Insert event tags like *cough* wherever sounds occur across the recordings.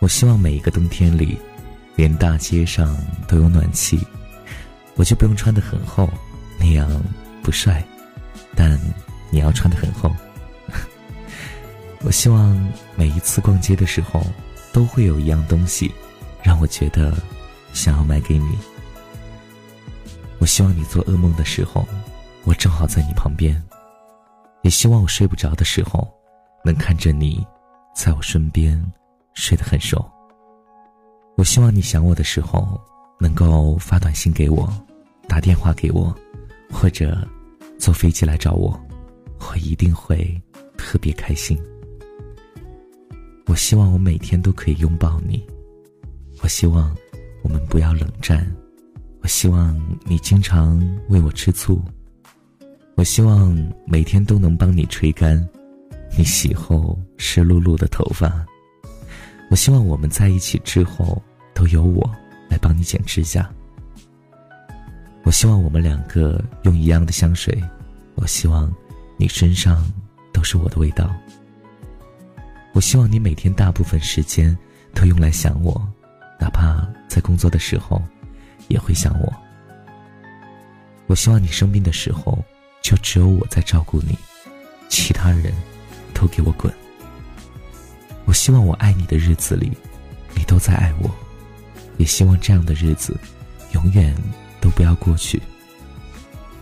我希望每一个冬天里，连大街上都有暖气，我就不用穿得很厚，那样不帅。但你要穿得很厚。*laughs* 我希望每一次逛街的时候，都会有一样东西，让我觉得想要买给你。我希望你做噩梦的时候，我正好在你旁边。也希望我睡不着的时候，能看着你，在我身边，睡得很熟。我希望你想我的时候，能够发短信给我，打电话给我，或者坐飞机来找我，我一定会特别开心。我希望我每天都可以拥抱你，我希望我们不要冷战，我希望你经常为我吃醋，我希望每天都能帮你吹干你洗后湿漉漉的头发，我希望我们在一起之后都由我来帮你剪指甲，我希望我们两个用一样的香水，我希望你身上都是我的味道。我希望你每天大部分时间都用来想我，哪怕在工作的时候，也会想我。我希望你生病的时候，就只有我在照顾你，其他人都给我滚。我希望我爱你的日子里，你都在爱我，也希望这样的日子永远都不要过去。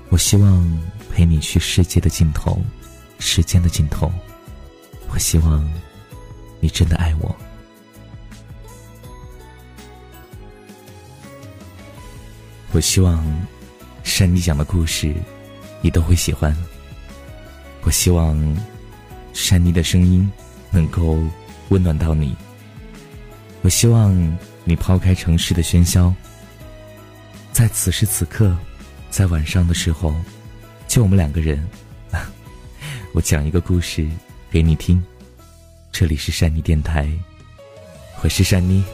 我希望陪你去世界的尽头，时间的尽头。我希望。你真的爱我。我希望山妮讲的故事，你都会喜欢。我希望山妮的声音能够温暖到你。我希望你抛开城市的喧嚣，在此时此刻，在晚上的时候，就我们两个人，*laughs* 我讲一个故事给你听。这里是善妮电台，我是善妮。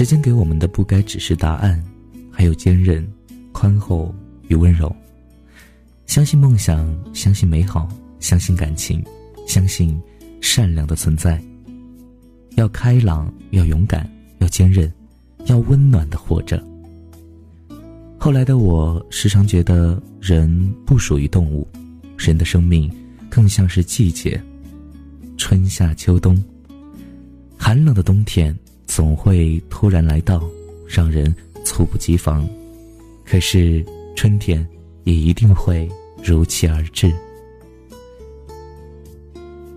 时间给我们的不该只是答案，还有坚韧、宽厚与温柔。相信梦想，相信美好，相信感情，相信善良的存在。要开朗，要勇敢，要坚韧，要温暖的活着。后来的我时常觉得，人不属于动物，人的生命更像是季节，春夏秋冬，寒冷的冬天。总会突然来到，让人猝不及防。可是春天也一定会如期而至。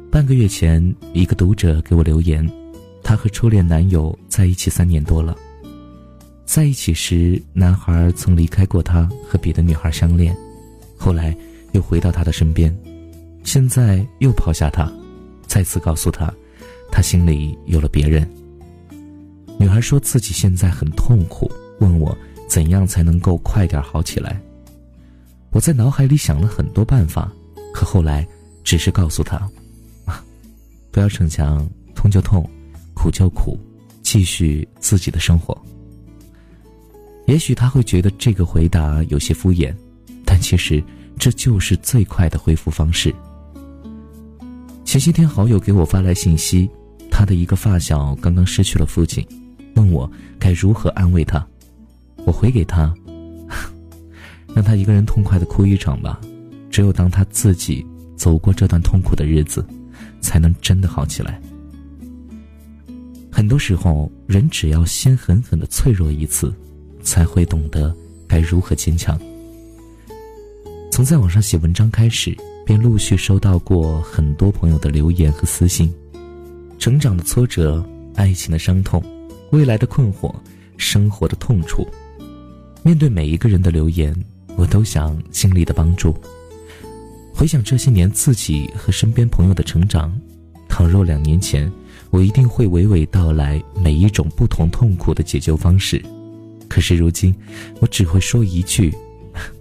半个月前，一个读者给我留言，他和初恋男友在一起三年多了。在一起时，男孩曾离开过他，和别的女孩相恋，后来又回到他的身边，现在又抛下他，再次告诉他，他心里有了别人。女孩说自己现在很痛苦，问我怎样才能够快点好起来。我在脑海里想了很多办法，可后来只是告诉她：“啊，不要逞强，痛就痛，苦就苦，继续自己的生活。”也许他会觉得这个回答有些敷衍，但其实这就是最快的恢复方式。前些天，好友给我发来信息，他的一个发小刚刚失去了父亲。问我该如何安慰他，我回给他，*laughs* 让他一个人痛快的哭一场吧。只有当他自己走过这段痛苦的日子，才能真的好起来。很多时候，人只要先狠狠的脆弱一次，才会懂得该如何坚强。从在网上写文章开始，便陆续收到过很多朋友的留言和私信，成长的挫折。爱情的伤痛，未来的困惑，生活的痛楚。面对每一个人的留言，我都想尽力的帮助。回想这些年自己和身边朋友的成长，倘若两年前，我一定会娓娓道来每一种不同痛苦的解救方式。可是如今，我只会说一句：“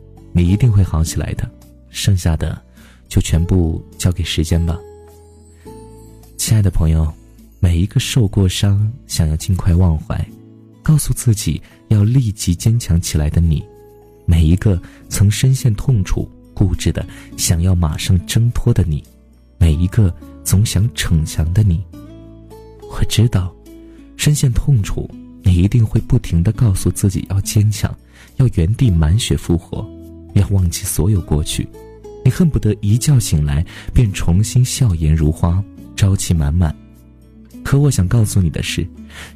*laughs* 你一定会好起来的。”剩下的，就全部交给时间吧。亲爱的朋友，每一个受过伤、想要尽快忘怀、告诉自己要立即坚强起来的你，每一个曾深陷痛楚。固执的想要马上挣脱的你，每一个总想逞强的你，我知道，深陷痛楚，你一定会不停的告诉自己要坚强，要原地满血复活，要忘记所有过去，你恨不得一觉醒来便重新笑颜如花，朝气满满。可我想告诉你的是，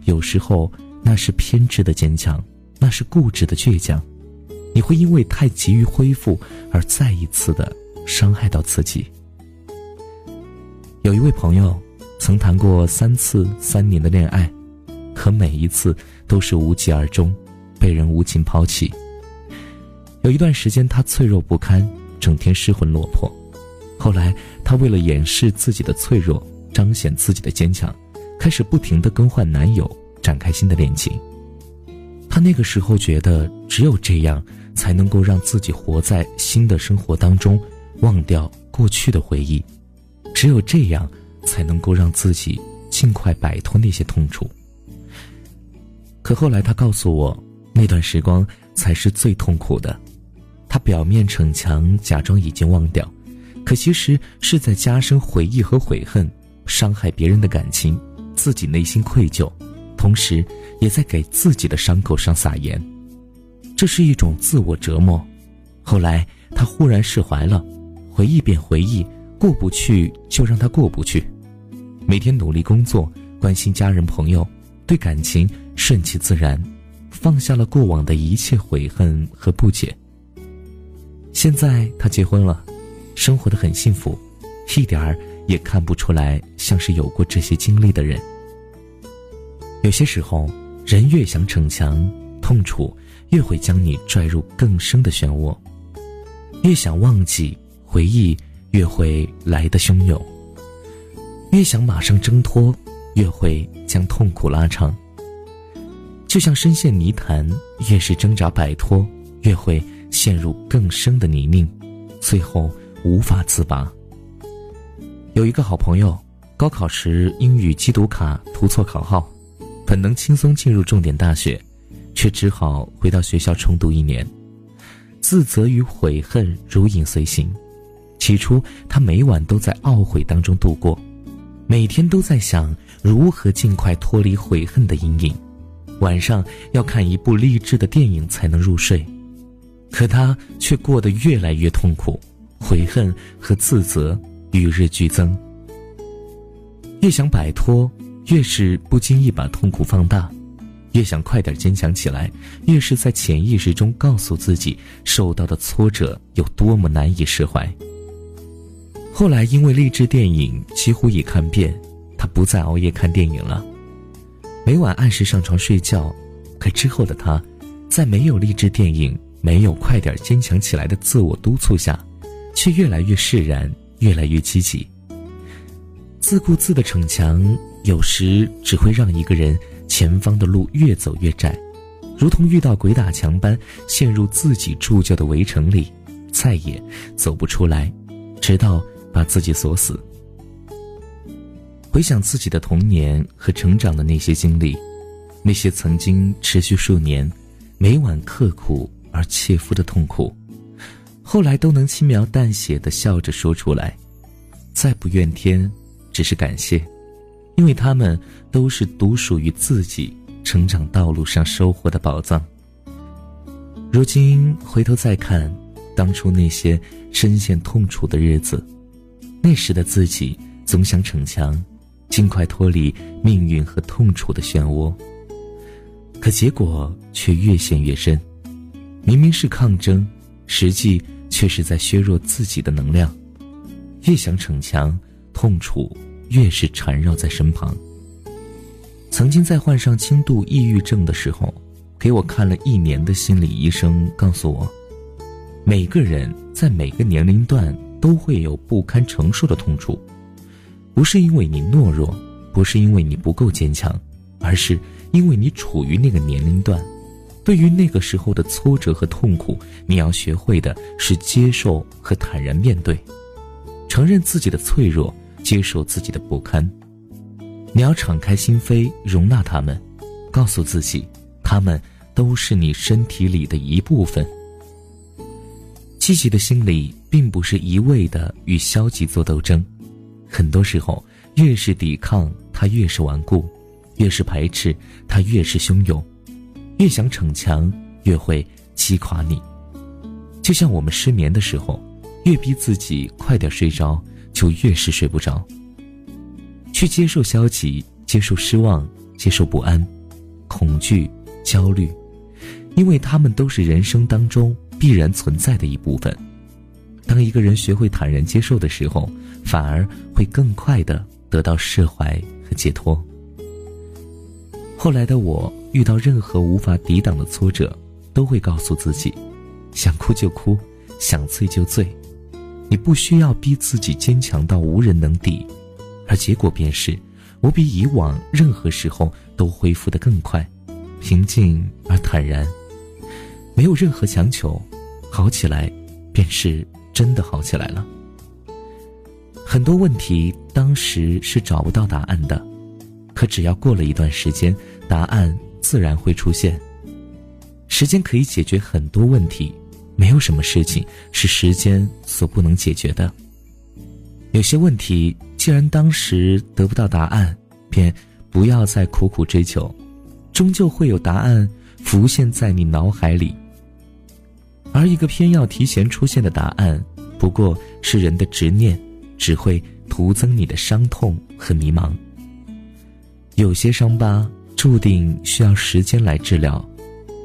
有时候那是偏执的坚强，那是固执的倔强。你会因为太急于恢复而再一次的伤害到自己。有一位朋友曾谈过三次三年的恋爱，可每一次都是无疾而终，被人无情抛弃。有一段时间他脆弱不堪，整天失魂落魄。后来他为了掩饰自己的脆弱，彰显自己的坚强，开始不停的更换男友，展开新的恋情。他那个时候觉得只有这样。才能够让自己活在新的生活当中，忘掉过去的回忆，只有这样，才能够让自己尽快摆脱那些痛楚。可后来他告诉我，那段时光才是最痛苦的。他表面逞强，假装已经忘掉，可其实是在加深回忆和悔恨，伤害别人的感情，自己内心愧疚，同时也在给自己的伤口上撒盐。这是一种自我折磨。后来他忽然释怀了，回忆便回忆，过不去就让他过不去。每天努力工作，关心家人朋友，对感情顺其自然，放下了过往的一切悔恨和不解。现在他结婚了，生活的很幸福，一点儿也看不出来像是有过这些经历的人。有些时候，人越想逞强，痛楚。越会将你拽入更深的漩涡，越想忘记回忆，越会来得汹涌；越想马上挣脱，越会将痛苦拉长。就像深陷泥潭，越是挣扎摆脱，越会陷入更深的泥泞，最后无法自拔。有一个好朋友，高考时英语机读卡涂错考号，本能轻松进入重点大学。却只好回到学校重读一年，自责与悔恨如影随形。起初，他每晚都在懊悔当中度过，每天都在想如何尽快脱离悔恨的阴影。晚上要看一部励志的电影才能入睡，可他却过得越来越痛苦，悔恨和自责与日俱增。越想摆脱，越是不经意把痛苦放大。越想快点坚强起来，越是在潜意识中告诉自己受到的挫折有多么难以释怀。后来因为励志电影几乎已看遍，他不再熬夜看电影了，每晚按时上床睡觉。可之后的他，在没有励志电影、没有快点坚强起来的自我督促下，却越来越释然，越来越积极。自顾自的逞强，有时只会让一个人。前方的路越走越窄，如同遇到鬼打墙般陷入自己铸就的围城里，再也走不出来，直到把自己锁死。回想自己的童年和成长的那些经历，那些曾经持续数年、每晚刻苦而切肤的痛苦，后来都能轻描淡写的笑着说出来，再不怨天，只是感谢。因为他们都是独属于自己成长道路上收获的宝藏。如今回头再看，当初那些深陷痛楚的日子，那时的自己总想逞强，尽快脱离命运和痛楚的漩涡，可结果却越陷越深。明明是抗争，实际却是在削弱自己的能量。越想逞强，痛楚。越是缠绕在身旁。曾经在患上轻度抑郁症的时候，给我看了一年的心理医生告诉我，每个人在每个年龄段都会有不堪承受的痛楚，不是因为你懦弱，不是因为你不够坚强，而是因为你处于那个年龄段。对于那个时候的挫折和痛苦，你要学会的是接受和坦然面对，承认自己的脆弱，接受自己的不堪。你要敞开心扉，容纳他们，告诉自己，他们都是你身体里的一部分。积极的心理并不是一味的与消极做斗争，很多时候，越是抵抗，它越是顽固；越是排斥，它越是汹涌。越想逞强，越会击垮你。就像我们失眠的时候，越逼自己快点睡着，就越是睡不着。去接受消极，接受失望，接受不安、恐惧、焦虑，因为他们都是人生当中必然存在的一部分。当一个人学会坦然接受的时候，反而会更快的得到释怀和解脱。后来的我。遇到任何无法抵挡的挫折，都会告诉自己：想哭就哭，想醉就醉。你不需要逼自己坚强到无人能敌，而结果便是，我比以往任何时候都恢复得更快，平静而坦然。没有任何强求，好起来，便是真的好起来了。很多问题当时是找不到答案的，可只要过了一段时间，答案。自然会出现。时间可以解决很多问题，没有什么事情是时间所不能解决的。有些问题，既然当时得不到答案，便不要再苦苦追求，终究会有答案浮现在你脑海里。而一个偏要提前出现的答案，不过是人的执念，只会徒增你的伤痛和迷茫。有些伤疤。注定需要时间来治疗，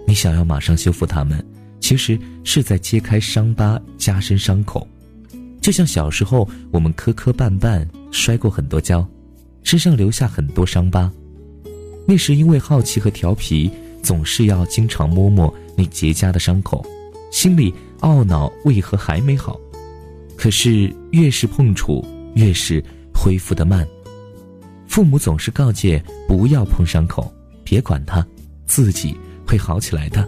你想要马上修复它们，其实是在揭开伤疤，加深伤口。就像小时候我们磕磕绊绊，摔过很多跤，身上留下很多伤疤。那时因为好奇和调皮，总是要经常摸摸那结痂的伤口，心里懊恼为何还没好。可是越是碰触，越是恢复得慢。父母总是告诫不要碰伤口，别管它，自己会好起来的。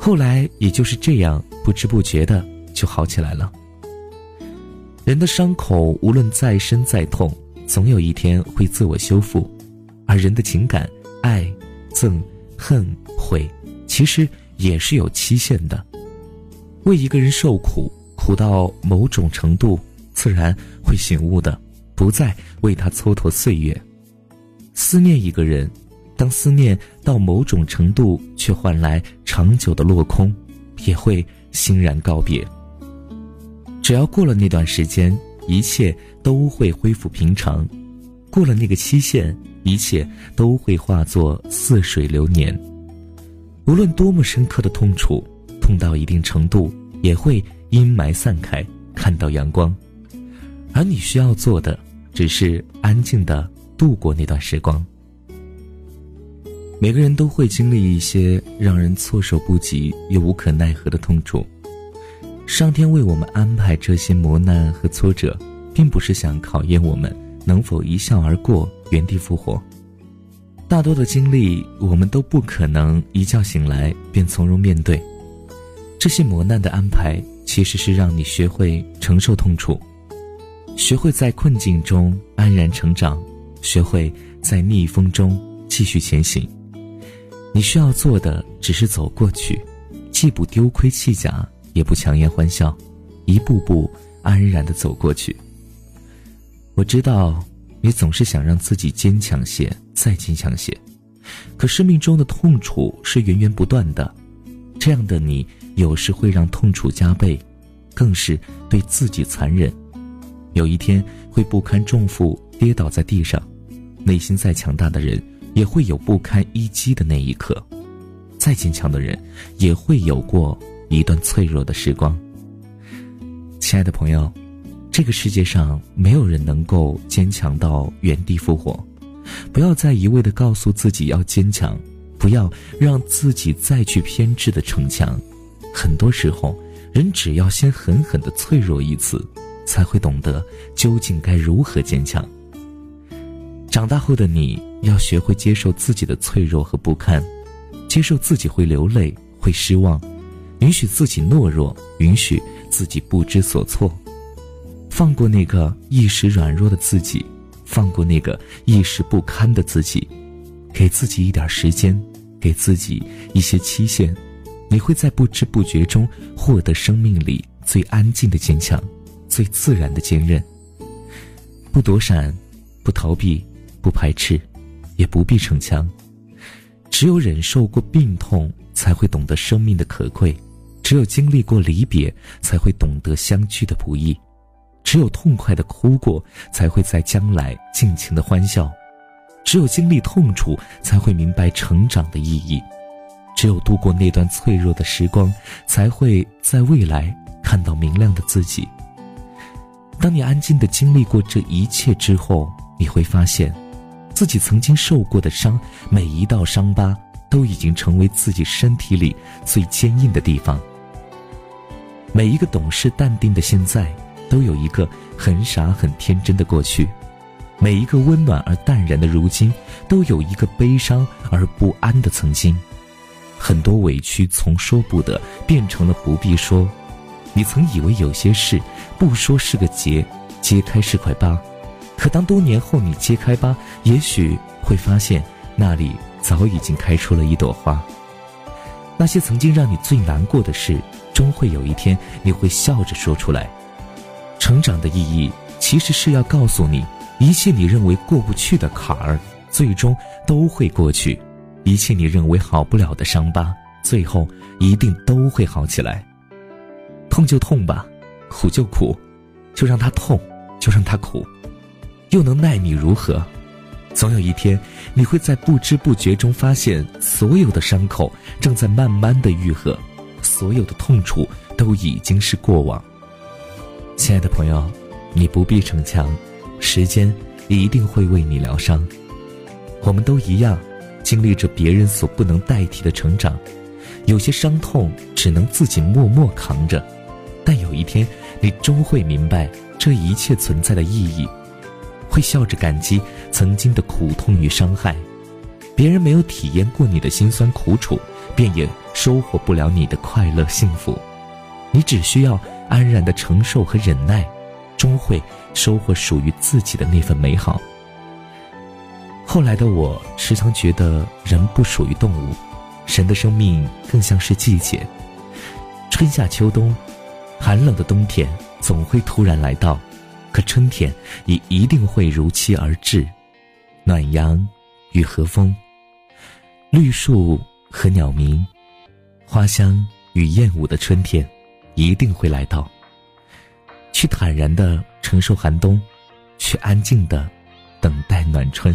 后来也就是这样，不知不觉的就好起来了。人的伤口无论再深再痛，总有一天会自我修复，而人的情感，爱、憎、恨、悔，其实也是有期限的。为一个人受苦，苦到某种程度，自然会醒悟的。不再为他蹉跎岁月，思念一个人，当思念到某种程度，却换来长久的落空，也会欣然告别。只要过了那段时间，一切都会恢复平常；过了那个期限，一切都会化作似水流年。无论多么深刻的痛楚，痛到一定程度，也会阴霾散开，看到阳光。而你需要做的，只是安静的度过那段时光。每个人都会经历一些让人措手不及又无可奈何的痛楚。上天为我们安排这些磨难和挫折，并不是想考验我们能否一笑而过、原地复活。大多的经历，我们都不可能一觉醒来便从容面对。这些磨难的安排，其实是让你学会承受痛楚。学会在困境中安然成长，学会在逆风中继续前行。你需要做的只是走过去，既不丢盔弃甲，也不强颜欢笑，一步步安然的走过去。我知道你总是想让自己坚强些，再坚强些，可生命中的痛楚是源源不断的，这样的你有时会让痛楚加倍，更是对自己残忍。有一天会不堪重负跌倒在地上，内心再强大的人也会有不堪一击的那一刻，再坚强的人也会有过一段脆弱的时光。亲爱的朋友，这个世界上没有人能够坚强到原地复活，不要再一味的告诉自己要坚强，不要让自己再去偏执的逞强。很多时候，人只要先狠狠的脆弱一次，才会懂得究竟该如何坚强。长大后的你要学会接受自己的脆弱和不堪，接受自己会流泪、会失望，允许自己懦弱，允许自己不知所措，放过那个一时软弱的自己。放过那个一时不堪的自己，给自己一点时间，给自己一些期限，你会在不知不觉中获得生命里最安静的坚强，最自然的坚韧。不躲闪，不逃避，不排斥，也不必逞强。只有忍受过病痛，才会懂得生命的可贵；只有经历过离别，才会懂得相聚的不易。只有痛快的哭过，才会在将来尽情的欢笑；只有经历痛楚，才会明白成长的意义；只有度过那段脆弱的时光，才会在未来看到明亮的自己。当你安静的经历过这一切之后，你会发现，自己曾经受过的伤，每一道伤疤都已经成为自己身体里最坚硬的地方。每一个懂事淡定的现在。都有一个很傻很天真的过去，每一个温暖而淡然的如今，都有一个悲伤而不安的曾经。很多委屈从说不得变成了不必说。你曾以为有些事不说是个结，揭开是块疤，可当多年后你揭开疤，也许会发现那里早已经开出了一朵花。那些曾经让你最难过的事，终会有一天你会笑着说出来。成长的意义，其实是要告诉你，一切你认为过不去的坎儿，最终都会过去；一切你认为好不了的伤疤，最后一定都会好起来。痛就痛吧，苦就苦，就让它痛，就让它苦，又能奈你如何？总有一天，你会在不知不觉中发现，所有的伤口正在慢慢的愈合，所有的痛楚都已经是过往。亲爱的朋友，你不必逞强，时间一定会为你疗伤。我们都一样，经历着别人所不能代替的成长，有些伤痛只能自己默默扛着，但有一天，你终会明白这一切存在的意义，会笑着感激曾经的苦痛与伤害。别人没有体验过你的辛酸苦楚，便也收获不了你的快乐幸福。你只需要。安然的承受和忍耐，终会收获属于自己的那份美好。后来的我时常觉得，人不属于动物，人的生命更像是季节。春夏秋冬，寒冷的冬天总会突然来到，可春天也一定会如期而至。暖阳与和风，绿树和鸟鸣，花香与燕舞的春天。一定会来到。去坦然的承受寒冬，去安静的等待暖春。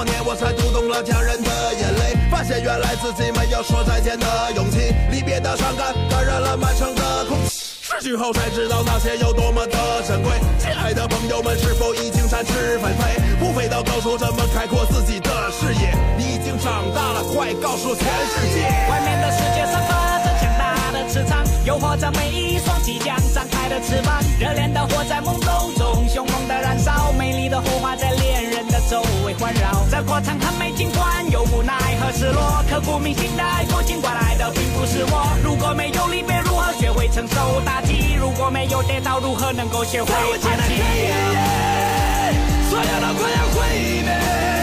多年我才读懂了家人的眼泪，发现原来自己没有说再见的勇气，离别的伤感感染了满城的空气，失去后才知道那些有多么的珍贵。亲爱的朋友们，是否已经展翅纷飞，不飞到高处怎么开阔自己的视野？你已经长大了，快告诉全世界，外面的世界散发着强大的磁场，诱惑着每一双即将张开的翅膀，热烈的火在梦中中，凶猛的燃烧，美丽的火花在恋人周围环绕。这过程很美，尽管有无奈和失落，刻骨铭心的爱过，尽管来的并不是我。如果没有离别，如何学会承受打击？如果没有跌倒，如何能够学会爬起？所有的快要毁灭。